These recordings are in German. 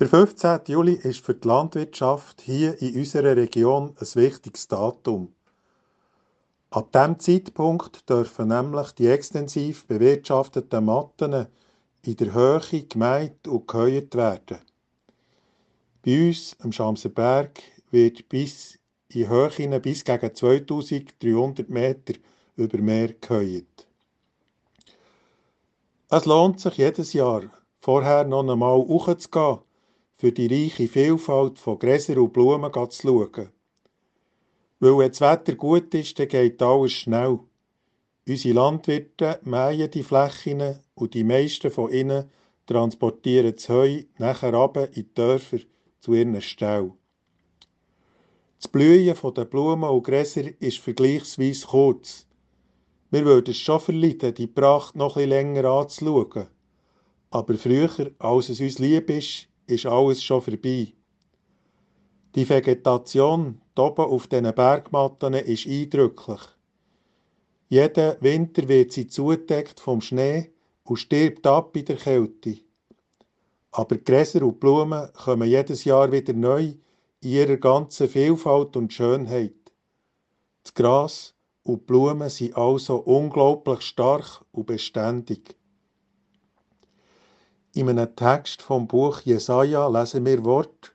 Der 15. Juli ist für die Landwirtschaft hier in unserer Region ein wichtiges Datum. Ab diesem Zeitpunkt dürfen nämlich die extensiv bewirtschafteten Matten in der Höhe gemäht und geheuert werden. Bei uns am Schamserberg wird bis in Höhen bis gegen 2300 Meter über Meer geheuert. Es lohnt sich jedes Jahr, vorher noch einmal hochzugehen, für die reiche Vielfalt von Gräsern und Blumen zu schauen. Weil wenn das Wetter gut ist, dann geht alles schnell. Unsere Landwirte mähen die Flächen und die meisten von ihnen transportieren das Heu nachher runter in die Dörfer zu ihren Ställen. Das Blühen der Blumen und Gräser ist vergleichsweise kurz. Wir würden es schon verleiden, die Pracht noch etwas länger anzuschauen. Aber früher, als es uns lieb ist, ist alles schon vorbei. Die Vegetation oben auf diesen Bergmatten ist eindrücklich. Jeden Winter wird sie zugedeckt vom Schnee und stirbt ab in der Kälte. Aber Gräser und Blumen kommen jedes Jahr wieder neu in ihrer ganzen Vielfalt und Schönheit. Das Gras und Blumen sind also unglaublich stark und beständig. In einem Text vom Buch Jesaja lesen wir Worte,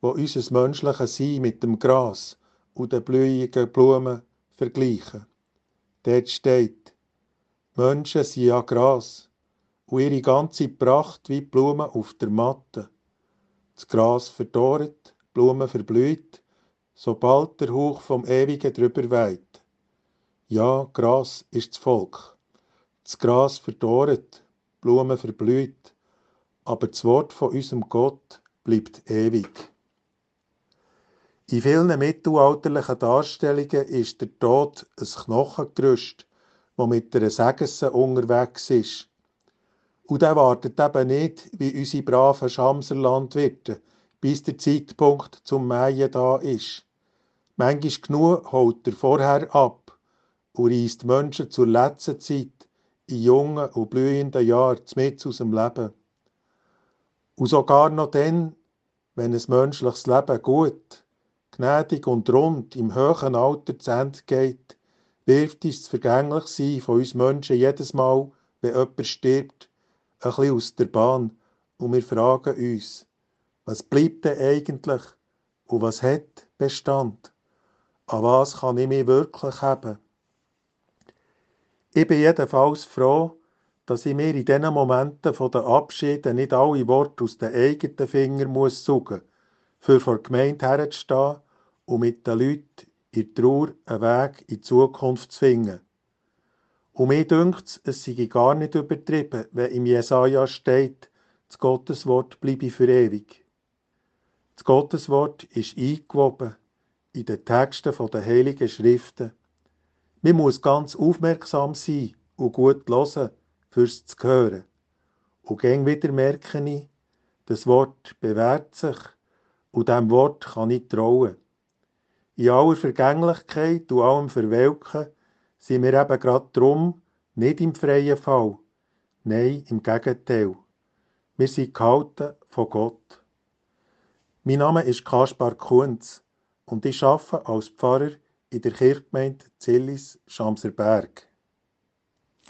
wo unser menschliches Sein mit dem Gras und den blühigen Blumen vergleichen. Dort steht, Menschen sind ja Gras und ihre ganze Pracht wie Blumen auf der Matte. Das Gras verdorrt, Blumen verblüht, sobald der Hauch vom Ewigen drüber weht. Ja, Gras ist das Volk. Das Gras verdorrt, Blumen verblüht, aber das Wort von unserem Gott bleibt ewig. In vielen mittelalterlichen Darstellungen ist der Tod ein Knochengerüst, das mit einer Sägesse unterwegs ist. Und er wartet eben nicht, wie unsere braven Schamserlandwirte, bis der Zeitpunkt zum Mähen da ist. Manchmal genug holt er vorher ab und reißt Menschen zur letzten Zeit in jungen und blühenden Jahren mit aus dem Leben. Und sogar noch dann, wenn ein menschliches Leben gut, gnädig und rund im höheren Alter zu Ende geht, wirft uns das Vergänglichsein von uns Menschen jedes Mal, wenn jemand stirbt, ein bisschen aus der Bahn und wir fragen uns, was bleibt denn eigentlich und was hat Bestand? An was kann ich mich wirklich haben? Ich bin jedenfalls froh, dass ich mir in diesen Momenten von den Abschieden nicht alle Worte aus den eigenen Fingern muss suchen, für vor der Gemeinde herzustehen und mit den Leuten in Trauer einen Weg in die Zukunft zu finden. Und mir dünkt es, sei gar nicht übertrieben, wenn im Jesaja steht, das Gotteswort bleibe für ewig. Das Gotteswort ist eingewoben in den Texten der Heiligen Schriften. Man muss ganz aufmerksam sein und gut hören, fürs zu hören. Und gäng wieder merke ich, das Wort bewährt sich und dem Wort kann ich trauen. In aller Vergänglichkeit und allem Verwelken sind wir eben gerade drum nicht im freien Fall. Nein, im Gegenteil. Wir sind gehalten von Gott. Mein Name ist Kaspar Kunz und ich arbeite als Pfarrer in der Kirchgemeinde Zillis Schamserberg.